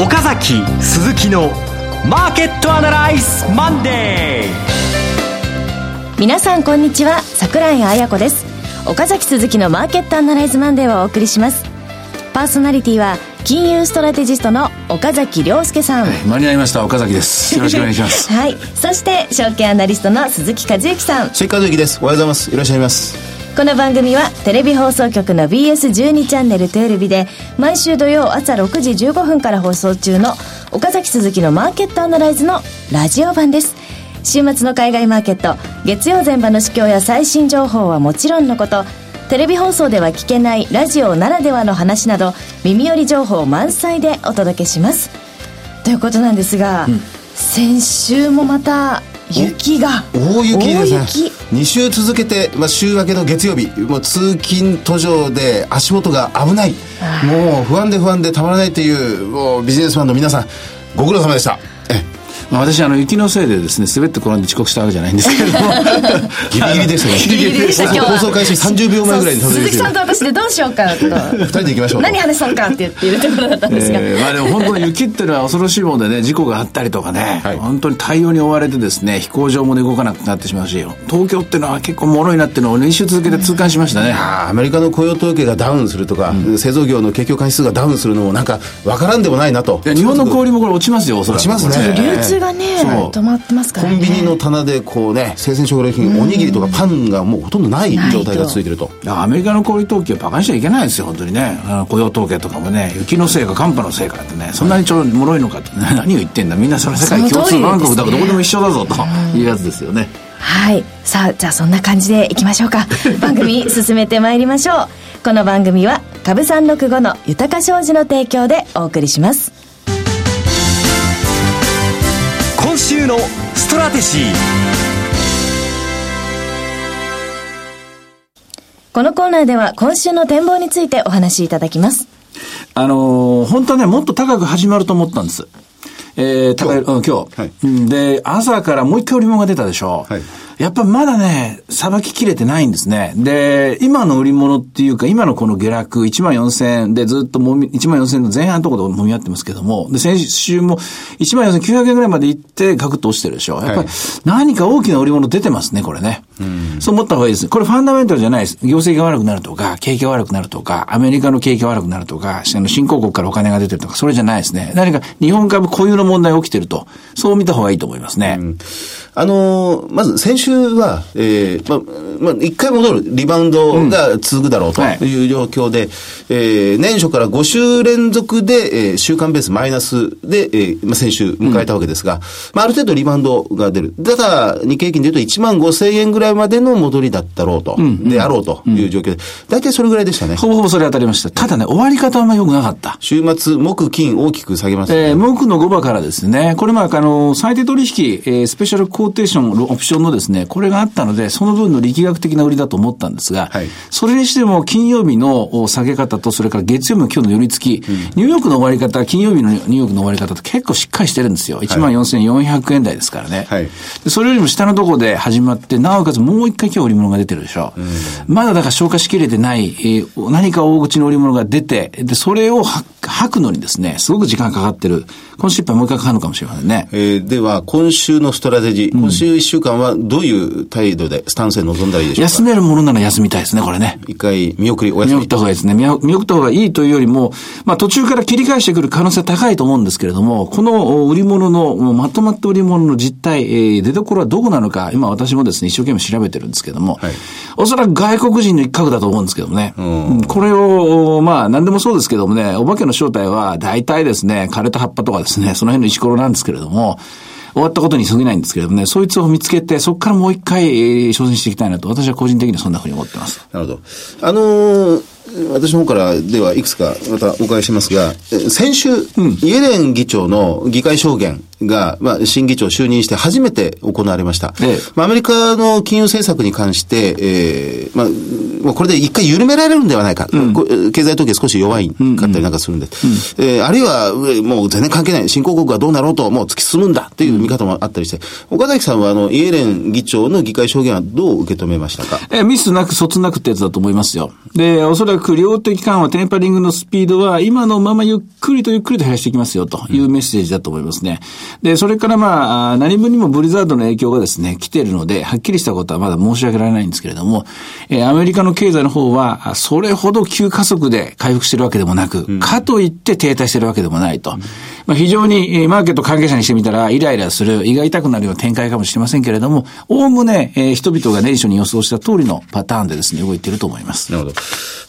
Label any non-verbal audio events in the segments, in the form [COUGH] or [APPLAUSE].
岡崎鈴木のマーケットアナライズマンデー皆さんこんにちは桜井彩子です。岡崎鈴木のマーケットアナライズマンデーをお送りします。パーソナリティは金融ストラテジストの岡崎良介さん、はい、間に合いました。岡崎です。よろしくお願いします。[LAUGHS] はい。そして証券アナリストの鈴木一之さん。鈴木一之です。おはようございます。いらっしゃいますこの番組はテレビ放送局の BS12 チャンネルテレビで毎週土曜朝6時15分から放送中の岡崎鈴木のマーケットアナライズのラジオ版です。週末の海外マーケット月曜前場の市況や最新情報はもちろんのことテレビ放送では聞けないラジオならではの話など耳寄り情報満載でお届けします。ということなんですが、うん、先週もまた雪が。大雪ですね。2週続けて、まあ、週明けの月曜日もう通勤途上で足元が危ない。もう不安で不安でたまらないというもうビジネスマンの皆さんご苦労様でしたまあ、私あの雪のせいでですね滑って転んで遅刻したわけじゃないんですけれども。[LAUGHS] ギリギリでしたね。ギリギリでした。今日放送開始30秒前ぐらいに鈴木さんと私でどうしようかと。二人で行きましょう何話そうかって言っているところだったんですが、えー、まあでも本当に雪っていうのは恐ろしいもんでね事故があったりとかね、はい、本当に対応に追われてですね飛行場も、ね、動かなくなってしまうし東京っていうのは結構もろいなっていうのを練習続けて痛感しましたね、アメリカの雇用統計がダウンするとか、うん、製造業の景況感指数がダウンするのもなんか分からんでもないなと。日本の小売もこれ落ちますよ落ちますね。流通がね止まってますから、ね、コンビニの棚でこうね生鮮食料品おにぎりとかパンがもうほとんどない状態が続いてると。アメリカの小売統計バカにしちゃいけないですよ本当にね。雇用統計とかもね雪のせいか寒波のせいかってねそんなにちょもろいのかって、ね、[LAUGHS] 何を言ってんだみんなそれ世界共通万国だからどこでも一緒だぞと。いうやつですよね。はい。さあじゃあそんな感じでいきましょうか。[LAUGHS] 番組進めてまいりましょう。この番組は株三六五の豊か商事の提供でお送りします週のストラテジーこのコーナーでは今週の展望についてお話しいただきます。あのー、本当はね、もっと高く始まると思ったんです。えー、高い、うん、今日。はい、で、朝からもう一回売り物が出たでしょ。はいやっぱまだね、さばききれてないんですね。で、今の売り物っていうか、今のこの下落、1万4000円でずっともみ、1万4000円の前半のところでもみ合ってますけども、で、先週も1万4900円ぐらいまで行ってガクッと落ちてるでしょ。やっぱり何か大きな売り物出てますね、これね。そう思った方がいいです。これファンダメンタルじゃないです。業績が悪くなるとか、景気が悪くなるとか、アメリカの景気が悪くなるとか、あの新興国からお金が出てるとか、それじゃないですね。何か日本株固有の問題が起きてると、そう見た方がいいと思いますね。うんあのー、まず先週は、えー、まあ、まあ、一回戻る、リバウンドが続くだろうという状況で、うんはい、えー、年初から5週連続で、えー、週間ベースマイナスで、えー、まあ、先週迎えたわけですが、うん、まあ、ある程度リバウンドが出る。ただ、日経平均で言うと1万5千円ぐらいまでの戻りだったろうと、うん、であろうという状況。で、大体それぐらいでしたね。ほぼほぼそれ当たりました。ただね、終わり方はあんま良くなかった。週末、木、金大きく下げました、ね、えー、木の5番からですね、これまあ、あの、最低取引、えー、スペシャルコーテーション、オプションのですね、これがあったので、その分の力学的な売りだと思ったんですが、はい、それにしても金曜日の下げ方と、それから月曜日の今日の寄り付き、うん、ニューヨークの終わり方、金曜日のニューヨークの終わり方と結構しっかりしてるんですよ。14,400円台ですからね、はい、それよりも下のところで始まって、なおかつもう一回今日売り物が出てるでしょ。うん、まだだから消化しきれてない、えー、何か大口の売り物が出て、で、それを吐くのにですね、すごく時間かかってる。今週いっぱいもう一回かかるのかもしれませんね。えー、では、今週のストラテジー、今週一週間はどういう態度で、スタンスで臨んだらいいでしょうか？休めるものなら休みたいですね、これね。一回見送り、お休み。見送った方がいいですね。見送った方がいいというよりも、まあ途中から切り返してくる可能性は高いと思うんですけれども、この売り物の、まとまった売り物の実態、えー、出所はどこなのか、今私もですね、一生懸命調べてるんですけども、はい、おそらく外国人の一角だと思うんですけどもね。うん、これを、まあ何でもそうですけどもね、お化けの正体は大体ですね、枯れた葉っぱとかですね、その辺の石ころなんですけれども、終わったことに過ぎないんですけれどもね、そいつを見つけて、そこからもう一回、えー、挑戦していきたいなと、私は個人的にはそんなふうに思ってます。なるほど。あのー私の方からではいくつかまたお伺いしますが、先週、うん、イエレン議長の議会証言が、まあ、新議長就任して初めて行われました。ええ、まあ、アメリカの金融政策に関して、えー、まあ、これで一回緩められるんではないか。うん、経済統計少し弱いかったりなんかするんで。うんうん、えー、あるいは、もう全然関係ない。新興国がどうなろうと、もう突き進むんだっていう見方もあったりして、岡崎さんは、あの、イエレン議長の議会証言はどう受け止めましたか？えー、ミスなく、そつなくってやつだと思いますよ。で、おそらく量的緩和、テンパリングのスピードは、今のままゆっくりとゆっくりと減らしていきますよというメッセージだと思いますね。で、それからまあ、何分にもブリザードの影響がですね、来ているので、はっきりしたことはまだ申し上げられないんですけれども、えー、アメリカの経済の方は、それほど急加速で回復しているわけでもなく、うん、かといって停滞しているわけでもないと。うん、まあ、非常に、マーケット関係者にしてみたら、イライラする、胃が痛くなるような展開かもしれませんけれども、おおむね、えー、人々が年初に予想した通りのパターンでですね、動いていると思います。なるほど。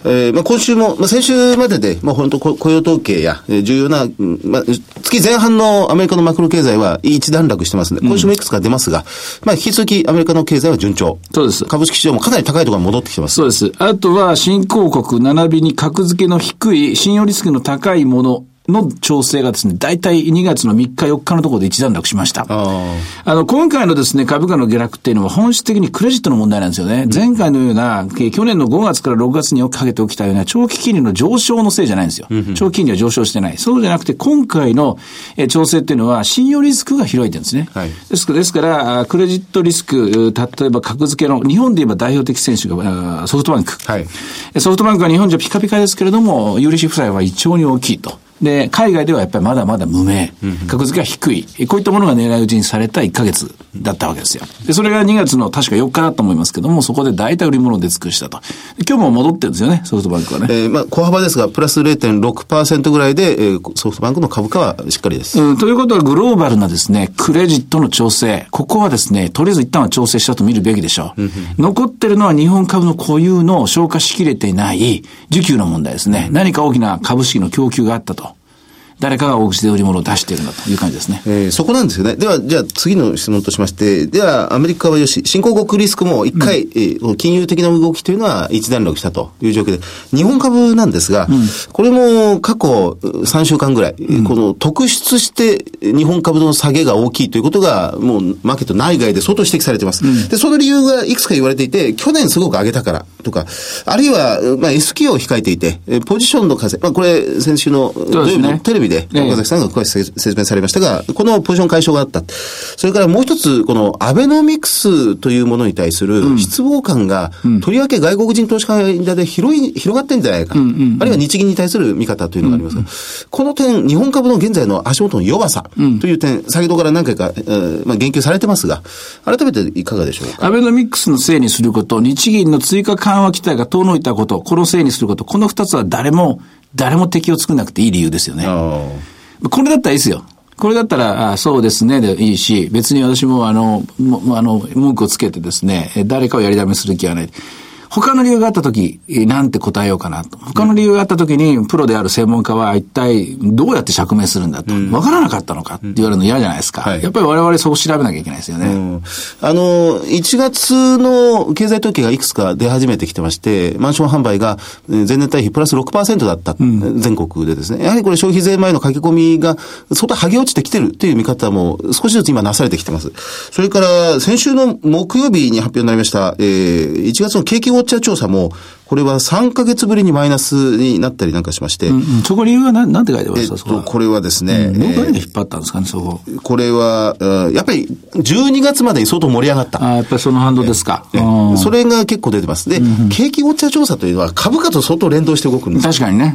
えー、まあ、今週も、まあ、先週までで、まあ、本当雇用統計や、重要な、まあ、月前半のアメリカのマクロ経済は一段落してますので、今週もいくつか出ますが、まあ、引き続きアメリカの経済は順調。そうです。株式市場もかなり高いところに戻ってきてます。そうです。あとは、新興国並びに格付けの低い、信用リスクの高いものの調整がですね、大体2月の3日4日のところで一段落しました。あの、今回のですね、株価の下落っていうのは本質的にクレジットの問題なんですよね。うん、前回のような、去年の5月から6月にかけて起きたような長期金利の上昇のせいじゃないんですよ。うん、長期金利は上昇してない。そうじゃなくて、今回の調整っていうのは信用リスクが広いてるんですね。はい、ですから、ですから、クレジットリスク、例えば格付けの、日本で言えば代表的選手がソフトバンク。はい、ソフトバンクは日本じゃピカピカですけれども、有利子負債は一丁に大きいと。で、海外ではやっぱりまだまだ無名、格付けが低い、こういったものが狙い撃ちにされた1ヶ月だったわけですよ。で、それが2月の確か4日だと思いますけども、そこで大体売り物で尽くしたと。今日も戻ってるんですよね、ソフトバンクはね。えー、まあ、小幅ですが、プラス0.6%ぐらいで、えー、ソフトバンクの株価はしっかりです。うん、ということは、グローバルなですね、クレジットの調整、ここはですね、とりあえず一旦は調整したと見るべきでしょう。残ってるのは日本株の固有の消化しきれていない需給の問題ですね。何か大きな株式の供給があったと。誰かが大口で売り物を出しているんだという感じですね。えー、そこなんですよね。では、じゃあ次の質問としまして、では、アメリカはよし、新興国リスクも一回、うん、えー、金融的な動きというのは一段落したという状況で、日本株なんですが、うん、これも過去3週間ぐらい、うん、この特出して日本株の下げが大きいということが、もうマーケット内外で相当指摘されています。で、その理由がいくつか言われていて、去年すごく上げたからとか、あるいは、まあ、S q を控えていて、ポジションの風、まあ、これ先週の土曜日のテレビで、岡崎さんが詳しく説明されましたが、このポジション解消があった。それからもう一つ、このアベノミクスというものに対する失望感が、とりわけ外国人投資家間で広い、広がってんじゃないか。あるいは日銀に対する見方というのがあります。が、この点、日本株の現在の足元の弱さという点、先ほどから何回か、えー、まあ、言及されてますが、改めていかがでしょうか？アベノミクスのせいにすること、日銀の追加緩和期待が遠のいたこと、このせいにすること、この二つは誰も、誰も敵を作らなくていい理由ですよね。これだったらいいですよ。これだったら、あそうですね、でいいし、別に私もあの、もあの、文句をつけてですね、誰かをやりだめする気はない。他の理由があったとき、なんて答えようかなと。他の理由があったときに、プロである専門家は一体どうやって釈明するんだと。わ、からなかったのかって言われるの嫌じゃないですか。はい、やっぱり我々そう調べなきゃいけないですよね。うん、あの、1月の経済統計がいくつか出始めてきてまして、マンション販売が前年対比プラス6%だった、うん、全国でですね。やはりこれ消費税前の書き込みが相当剥げ落ちてきてるという見方も少しずつ今なされてきてます。それから先週の木曜日に発表になりました、えー、1月の景気ウォッチャー調査も、これは3ヶ月ぶりにマイナスになったりなんかしまして。うんうん、そこ理由は何なんて書いてましたえっと、これはですね。うん、何で引っ張ったんですかね、そこ。これは、やっぱり12月までに相当盛り上がった。あやっぱりその反動ですか。それが結構出てます。で、うんうん、景気ウォッチャー調査というのは株価と相当連動して動くんです確かにね。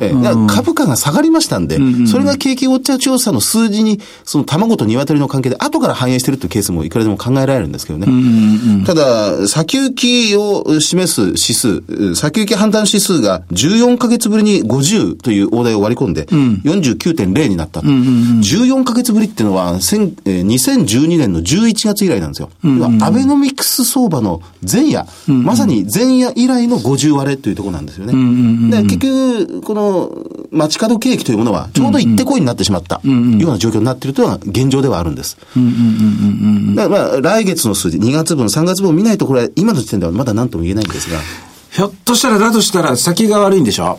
株価が下がりましたんで、うんうん、それが景気ウォッチャー調査の数字に、その卵と鶏の関係で後から反映してるというケースもいくらでも考えられるんですけどね。うんうんうん、ただ、先行きを示す指数、先行き判断指数が14ヶ月ぶりに50という大台を割り込んで、49.0になった。うんうんうん、14ヶ月ぶりっていうのは、2012年の11月以来なんですよ。うんうん、アベノミクス相場の前夜、うんうん、まさに前夜以来の50割れというところなんですよね。うんうんうん、で結局、この街角景気というものは、ちょうど行ってこいになってしまったような状況になっているというのは現状ではあるんです。だからまあ、来月の数字、2月分、3月分を見ないと、これ、今の時点ではまだ何とも言えないんですが。ひょっとしたら、だとしたら先が悪いんでしょ？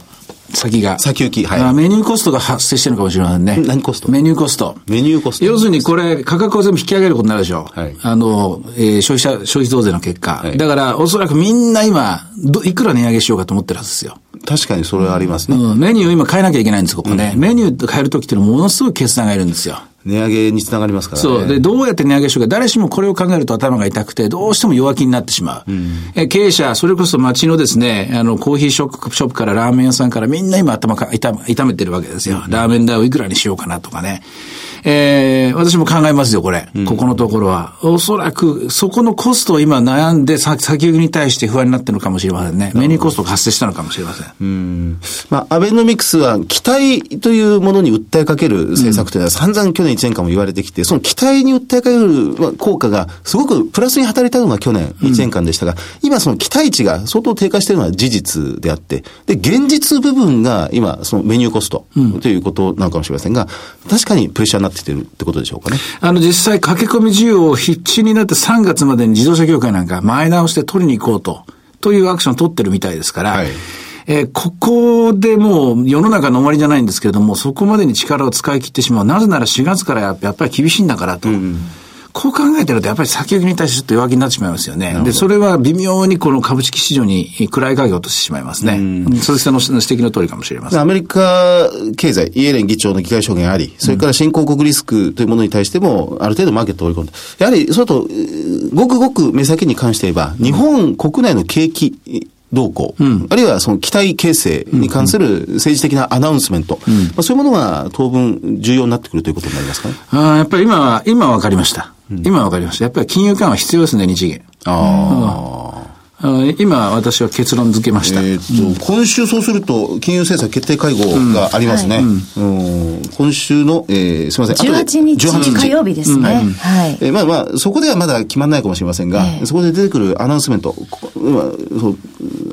先が。先行き、はい。メニューコストが発生してるのかもしれませんね。何コスト？メニューコスト。メニューコスト。要するにこれ、価格を全部引き上げることになるでしょ？う。はい。あの、えー、消費者、消費増税の結果。はい、だから、おそらくみんな今、ど、いくら値上げしようかと思ってるはずですよ。確かにそれはありますね。うん、メニューを今変えなきゃいけないんです、ここね。うん、メニュー変えるときってのはものすごい決断がいるんですよ。値上げにつながりますからね。そう。で、どうやって値上げしようか。誰しもこれを考えると頭が痛くて、どうしても弱気になってしまう。うん、え経営者、それこそ街のですね、あの、コーヒーショップショップからラーメン屋さんからみんな今頭か痛痛めてるわけですよ。ラーメン代をいくらにしようかなとかね。えー、私も考えますよ、これ。うん、ここのところは。おそらく、そこのコストを今悩んで、先行きに対して不安になってるのかもしれませんね。メニューコストが発生したのかもしれません。うん。まあ、アベノミクスは、期待というものに訴えかける政策というのは、散々去年1年間も言われてきて、その期待に訴えかける効果が、すごくプラスに働いたのが去年1年間でしたが、うん、今その期待値が相当低下しているのは事実であって、で、現実部分が今、そのメニューコストということなのかもしれませんが、確かにプレッシャーになってきてるってことでしょうかね。あの、実際駆け込み需要を必死になって3月までに自動車業界なんか前倒して取りに行こうと、というアクションを取ってるみたいですから、はい、えー、ここでもう世の中の終わりじゃないんですけれども、そこまでに力を使い切ってしまう。なぜなら4月からやっぱり厳しいんだからと。うんこう考えてると、やっぱり先行きに対してちょっと弱気になってしまいますよね。で、それは微妙にこの株式市場に暗い影を落としてしまいますね。そうしたの指摘の通りかもしれません。アメリカ経済、イエレン議長の議会証言あり、それから新興国リスクというものに対しても、ある程度マーケットを織り込んで、やはり、それと、ごくごく目先に関して言えば、日本国内の景気、動向、うん、あるいはその期待形成に関する政治的なアナウンスメント、うん、まあ、そういうものが当分重要になってくるということになりますかね？あやっぱり今は、今は分かりました。今わかりました。やっぱり金融緩和必要ですね、日銀。ああ。今、私は結論付けました。えー、と、今週そうすると、金融政策決定会合がありますね。うん今週の、えー、すみません。18日18日火曜日ですね。はい。えー、まあまあ、そこではまだ決まらないかもしれませんが、えー、そこで出てくるアナウンスメント、そう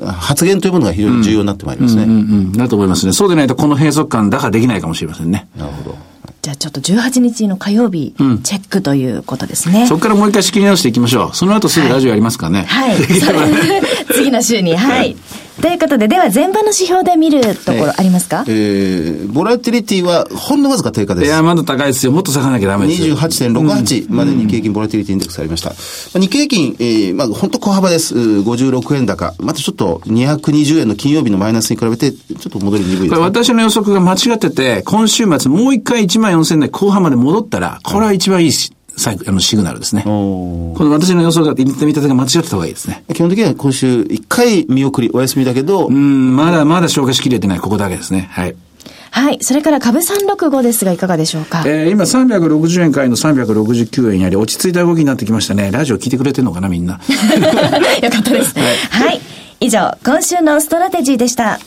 発言というものが非常に重要になってまいりますね。うんうんうん、だと思いますね。そうでないと、この閉塞感だからできないかもしれませんね。なるほど。じゃあちょっと18日の火曜日、うん、チェックということですね。そこからもう一回仕切り直していきましょう。その後すぐラジオやりますかね。はい。[LAUGHS] はい、次の週に、はい。ということで、では前場の指標で見るところありますか、えー、ボラティリティはほんのわずか低下です。いや、まだ高いですよ。もっと下がなきゃダメですよ。28.68まで日経平均ボラティリティインデックスありました。うん、日経平均、えー、まあ本当小幅です。56円高。またちょっと220円の金曜日のマイナスに比べて、ちょっと戻り鈍いです、ね、私の予測が間違ってて、今週末もう一回1万4000円台後半まで戻ったら、これは一番いいし。サイあのシグナルですね。この私の予想が見立てが間違ってた方がいいですね。基本的には今週一回見送り、お休みだけど。うん、まだまだ消化しきれてない、ここだけですね。はい。はい。それから株365ですが、いかがでしょうか？えー、今360円買いの369円やり、落ち着いた動きになってきましたね。ラジオ聞いてくれてるのかな、みんな。[LAUGHS] よかったです。[LAUGHS] はい、はい。以上、今週のストラテジーでした。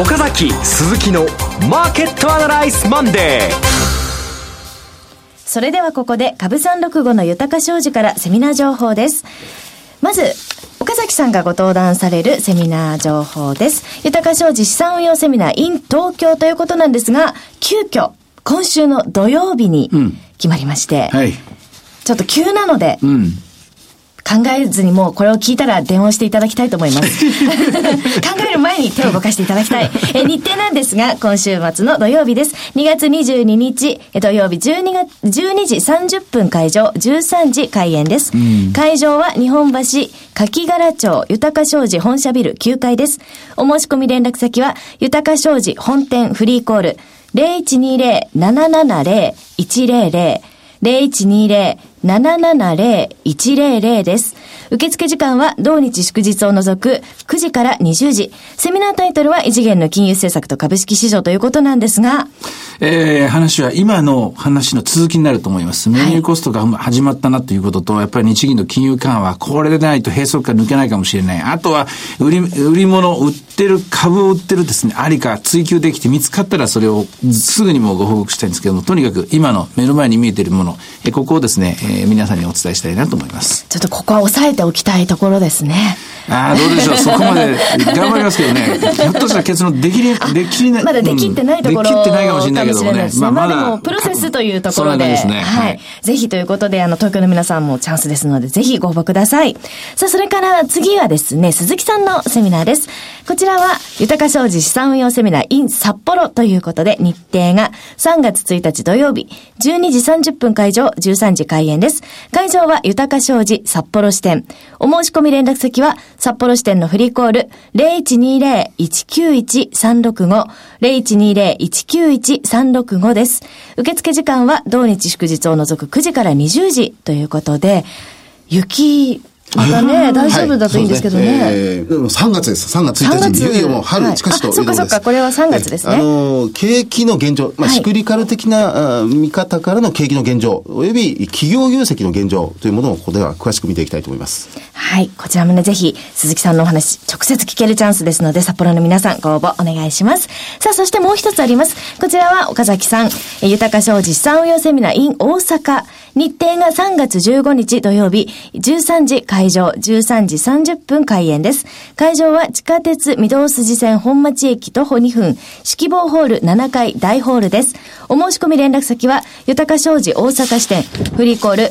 岡崎鈴木のマーケットアナライズマンデー。それではここで株365の豊商事からセミナー情報です。まず岡崎さんがご登壇されるセミナー情報です。豊か商事資産運用セミナー in 東京ということなんですが急遽今週の土曜日に決まりまして、うんはい、ちょっと急なので、うん考えずにもうこれを聞いたら電話していただきたいと思います。[LAUGHS] 考える前に手を動かしていただきたい。え日程なんですが、今週末の土曜日です。2月22日、土曜日12月、12時30分会場、13時開演です。会場は日本橋、柿柄町、豊商事本社ビル9階です。お申し込み連絡先は、豊商事本店フリーコール、0120-770-100 0120-770-100です。受付時間は同日祝日を除く9時から20時。セミナータイトルは異次元の金融政策と株式市場ということなんですが。えー、話は今の話の続きになると思います。メニューコストが始まったなということと、やっぱり日銀の金融緩和、これでないと閉塞感抜けないかもしれない。あとは、売り、売り物、売ってる、株を売ってるですね、ありか追求できて見つかったらそれをすぐにもご報告したいんですけども、とにかく今の目の前に見えているもの、えここをですね、えー、皆さんにお伝えしたいなと思います。ちょっとここは抑えておきたいところですね。ああ、どうでしょう。そこまで [LAUGHS] 頑張りますけどね。ひょっとしたら結論できり、できりない。まだできってないところ、できってないかもしれないけどもね。まあ、まだ。でも、プロセスというところで。ですね。はい。ぜひということで、あの、東京の皆さんもチャンスですので、ぜひご応募ください。さあ、それから次はですね、鈴木さんのセミナーです。こちらは、豊か商事資産運用セミナー in 札幌ということで、日程が3月1日土曜日、12時30分会場、13時開演です。会場は豊か商事札幌支店。お申し込み連絡先は、札幌支店のフリーコール0120-191-365、0120-191-365です。受付時間は同日祝日を除く9時から20時ということで、雪またね、大丈夫だといいんですけどね。はい、えー、3月です。3月1日にいよいよもう春近しということです。そっかそっか、これは3月ですね。あの、景気の現状、まあ、シクリカル的な、見方からの景気の現状、および企業業績の現状というものをここでは詳しく見ていきたいと思います。はい。こちらもね、ぜひ、鈴木さんのお話、直接聞けるチャンスですので、札幌の皆さん、ご応募お願いします。さあ、そしてもう一つあります。こちらは、岡崎さん、豊か商事資産運用セミナー in 大阪。日程が3月15日土曜日、13時会場、13時30分開演です。会場は地下鉄御堂筋線本町駅徒歩2分、四季房ホール7階大ホールです。お申し込み連絡先は、豊か商事大阪支店、フリーコール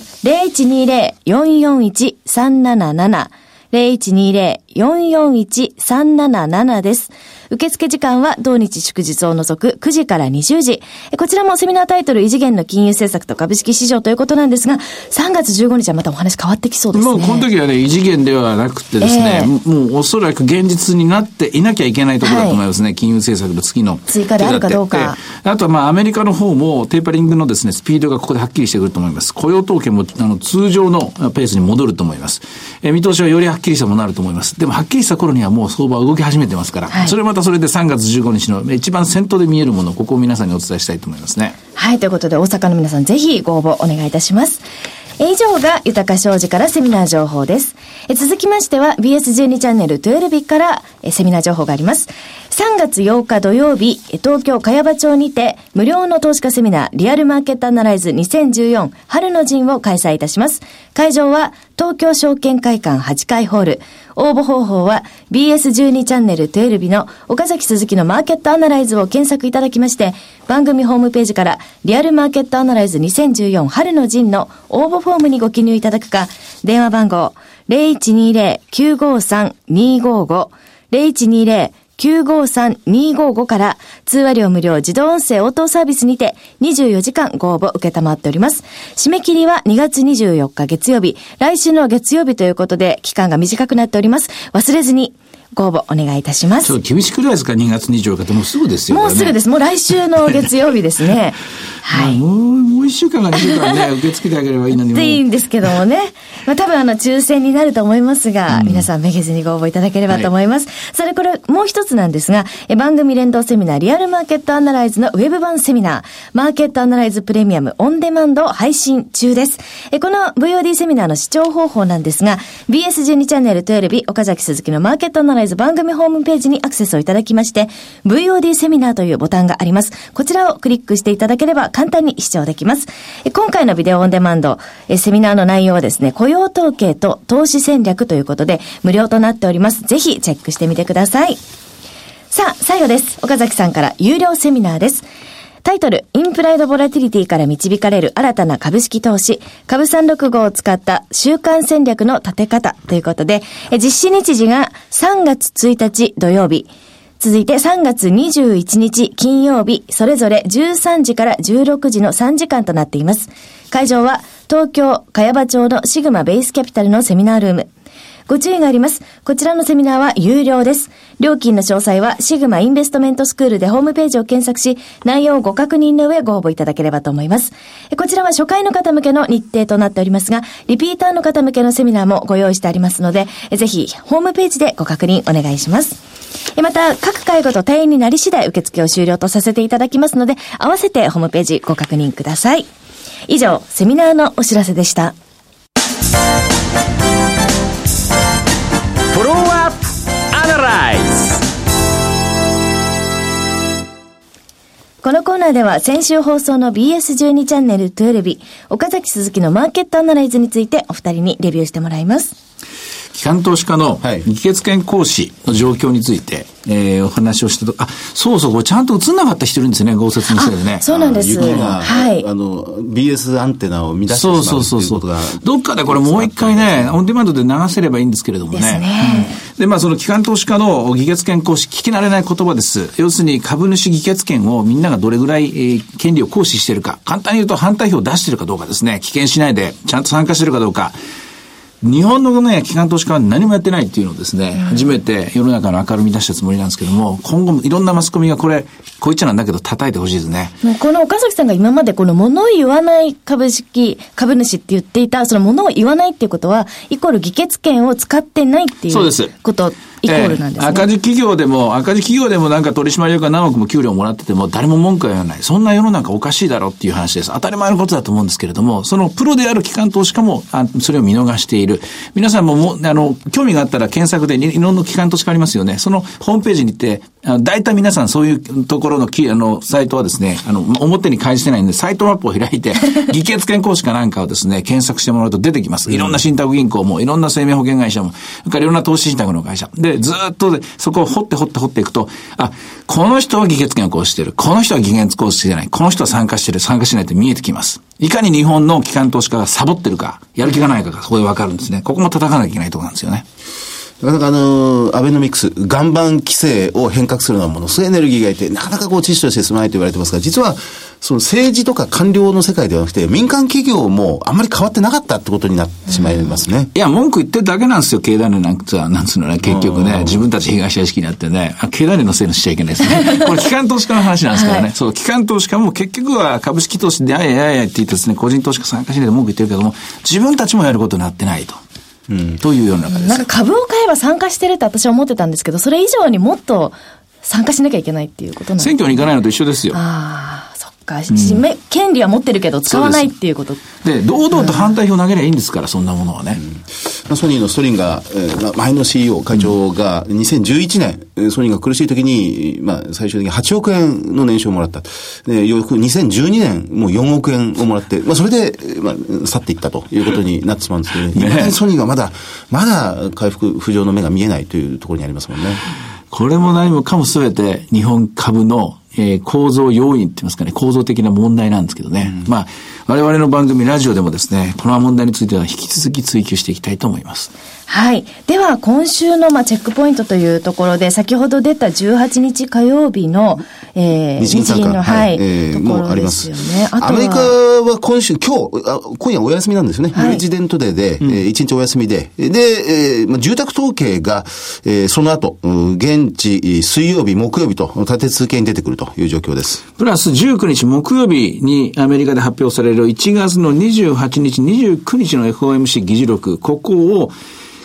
0120-441-377、0120-441-377です。受付時間は同日祝日を除く9時から20時。こちらもセミナータイトル異次元の金融政策と株式市場ということなんですが、3月15日はまたお話変わってきそうですね。もうこの時はね、異次元ではなくてですね、えー、もうおそらく現実になっていなきゃいけないところだと思いますね。はい、金融政策の次の。追加であるかどうか。あとはまあアメリカの方もテーパリングのですね、スピードがここではっきりしてくると思います。雇用統計もあの通常のペースに戻ると思います。えー、見通しはよりはっきりしたものになると思います。でもはっきりした頃にはもう相場は動き始めてますから、はい、それまたそれで3月15日の一番先頭で見えるもの、ここを皆さんにお伝えしたいと思いますね。はい、ということで大阪の皆さんぜひご応募お願いいたします。以上が豊か商事からセミナー情報です。え続きましては BS12 チャンネル12日からえセミナー情報があります。3月8日土曜日、東京茅場町にて無料の投資家セミナーリアルマーケットアナライズ2014春の陣を開催いたします。会場は東京証券会館8階ホール。応募方法は BS12 チャンネル12日の岡崎鈴木のマーケットアナライズを検索いただきまして、番組ホームページからリアルマーケットアナライズ2014春の陣の応募フォームにご記入いただくか、電話番号0120-953-255 0120 953-255から通話料無料自動音声応答サービスにて24時間ご応募受けたまっております。締め切りは2月24日月曜日、来週の月曜日ということで期間が短くなっております。忘れずにご応募お願いいたします。ちょっと厳しくないですか ?2 月24日ってもうすぐですよね。もうすぐです。もう来週の月曜日ですね。[LAUGHS] はい。もう、もう一週間が2週間ね、[LAUGHS] 受け付けてあげればいいのに。でいいんですけどもね。まあ多分あの、抽選になると思いますが、うん、皆さんめげずにご応募いただければと思います。はい、それこれ、もう一つなんですが、え番組連動セミナー、リアルマーケットアナライズのウェブ版セミナー、マーケットアナライズプレミアムオンデマンド配信中です。えこの VOD セミナーの視聴方法なんですが、BS12 チャンネル12日、岡崎鈴木のマーケットアナライズ番組ホームページにアクセスをいただきまして、VOD セミナーというボタンがあります。こちらをクリックしていただければ簡単に視聴できます。今回のビデオオンデマンド、セミナーの内容はですね、雇用統計と投資戦略ということで、無料となっております。ぜひチェックしてみてください。さあ、最後です。岡崎さんから有料セミナーです。タイトル、インプライドボラティリティから導かれる新たな株式投資、株365を使った週間戦略の立て方ということで、実施日時が3月1日土曜日、続いて3月21日金曜日、それぞれ13時から16時の3時間となっています。会場は東京茅場町のシグマベースキャピタルのセミナールーム。ご注意があります。こちらのセミナーは有料です。料金の詳細はシグマインベストメントスクールでホームページを検索し、内容をご確認の上ご応募いただければと思います。こちらは初回の方向けの日程となっておりますが、リピーターの方向けのセミナーもご用意してありますので、ぜひホームページでご確認お願いします。また、各介護と定員になり次第受付を終了とさせていただきますので、合わせてホームページご確認ください。以上、セミナーのお知らせでした。フォローアップアナライズこのコーナーでは先週放送の BS12 チャンネル12日、岡崎鈴木のマーケットアナライズについてお二人にレビューしてもらいます。機関投資家の議決権行使の状況について、えー、お話をしたと、あ、そうそう、これちゃんと映んなかった人いるんですね、豪雪のせいでね。そうなんです。雪が、はい。あの、BS アンテナを乱してしまうそうそうそうそう。どっかでこれもう一回ね、オンデマンドで流せればいいんですけれどもね。ですね。うん、で、まあその機関投資家の議決権行使、聞き慣れない言葉です。要するに株主議決権をみんながどれぐらい、えー、権利を行使しているか。簡単に言うと反対票を出しているかどうかですね。棄権しないで、ちゃんと参加しているかどうか。日本のね、機関投資家は何もやってないっていうのをですね、初めて世の中の明るみ出したつもりなんですけども、今後もいろんなマスコミがこれ、こういっちゃなんだけど叩いてほしいですね。この岡崎さんが今までこの物を言わない株式、株主って言っていた、その物を言わないっていうことは、イコール議決権を使ってないっていうこと。そうです。イコールなんですね、えー、赤字企業でも、赤字企業でもなんか取締役が何億も給料もらってても誰も文句は言わない。そんな世の中おかしいだろうっていう話です。当たり前のことだと思うんですけれども、そのプロである機関投資家もあそれを見逃している。皆さんももあの、興味があったら検索でいろんな機関投資家ありますよね。そのホームページに行って、大体皆さんそういうところのきあのサイトはですね、あの、表に開示してないんで、サイトマップを開いて、[LAUGHS] 議決権行使かなんかをですね、検索してもらうと出てきます。いろんな信託銀行も、いろんな生命保険会社も、それからいろんな投資信託の会社。で、でずっとで、そこを掘って掘って掘っていくと、あ、この人は議決権を行使してる。この人は議決行使してない。この人は参加してる。参加しないって見えてきます。いかに日本の機関投資家がサボってるか、やる気がないかがそこでわかるんですね。ここも叩かなきゃいけないところなんですよね。なかなかあの、アベノミクス、岩盤規制を変革するのはものすごいエネルギーがいて、なかなかこう、知識として進まないと言われてますが、実は、その政治とか官僚の世界ではなくて、民間企業もあんまり変わってなかったってことになってしまいますね。いや、文句言ってるだけなんですよ、経団連なんつうなんつうのね、結局ね、自分たち東屋敷になってね、あ経団連のせいにしちゃいけないですね。[LAUGHS] これ、機関投資家の話なんですからね。はい、そう、機関投資家も結局は株式投資で、あやややって言ってですね、個人投資家参加しないで文句言ってるけども、自分たちもやることになってないと。うん、という世の中です。なんか株を買えば参加してるって私は思ってたんですけど、それ以上にもっと参加しなきゃいけないっていうことなんです選挙に行かないのと一緒ですよ。ああ。か、うん、権利は持ってるけど使わないっていうこと。で堂々と反対票投げりゃいいんですから、そんなものはね、うん、ソニーのストリンガー、えー、前の CEO 会長が2011年、ソニーが苦しい時に、まあ、最終的に8億円の年収をもらった。でよく2012年もう4億円をもらって、まあ、それで、まあ、去っていったということになってしまうんですけど、ね、[LAUGHS] ね、ソニーはまだまだ回復浮上の目が見えないというところにありますもんね。これも何もかもすべて日本株のえー、構造要因って言いますかね、構造的な問題なんですけどね。うん、まあ、我々の番組ラジオでもですね、この問題については引き続き追求していきたいと思います。はい。では、今週の、まあ、チェックポイントというところで、先ほど出た18日火曜日の、えー、日銀の、はい、はい、えー、ところですよね。アメリカは今週、今日、あ今夜お休みなんですよね。はい、レジデントデーで、うん、えー、1日お休みで。で、えーまあ、住宅統計が、えー、その後、現地、水曜日、木曜日と立て続けに出てくるという状況です。プラス19日木曜日にアメリカで発表される1月の28日、29日の FOMC 議事録、ここを、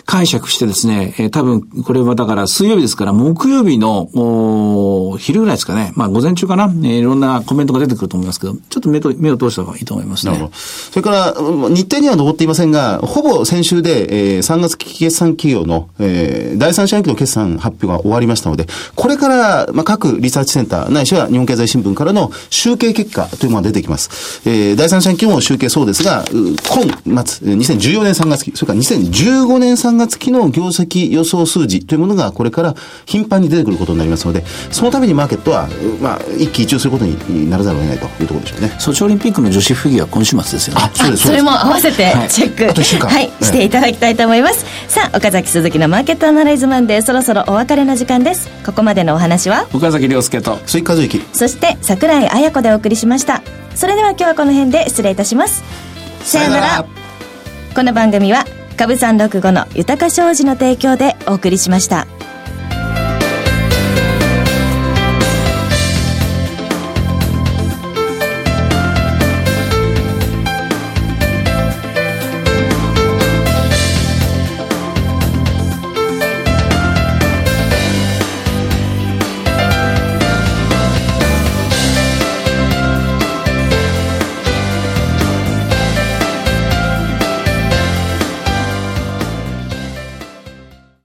解釈してですね、えー、多分、これはだから水曜日ですから、木曜日の、お昼ぐらいですかね。まあ、午前中かな、えー、いろんなコメントが出てくると思いますけど、ちょっと目と目を通した方がいいと思いますね。なるほど。それから、日程には登っていませんが、ほぼ先週で、えー、3月期決算企業の、えー、第三四半期の決算発表が終わりましたので、これから、まあ、各リサーチセンター、ないしは日本経済新聞からの集計結果というものが出てきます。えー、第三四半期も集計そうですが、今末、2014年3月期、それから2015年3月期の業績予想数字というものがこれから頻繁に出てくることになりますので、そのためにマーケットは、まあ、一喜一憂することにならざるを得ないというところでしょうね。ソチオリンピックの女子フィギュア今週末ですよね。そうです。それも合わせてチェック、はい、あと週間。はい、していただきたいと思います。さあ、岡崎鈴木のマーケットアナライズマンでそろそろお別れの時間です。ここまでのお話は？岡崎亮介と鈴木和之。そして櫻井彩子でお送りしました。それでは今日はこの辺で失礼いたします。さよなら。この番組は株三六五の豊か商事の提供でお送りしました。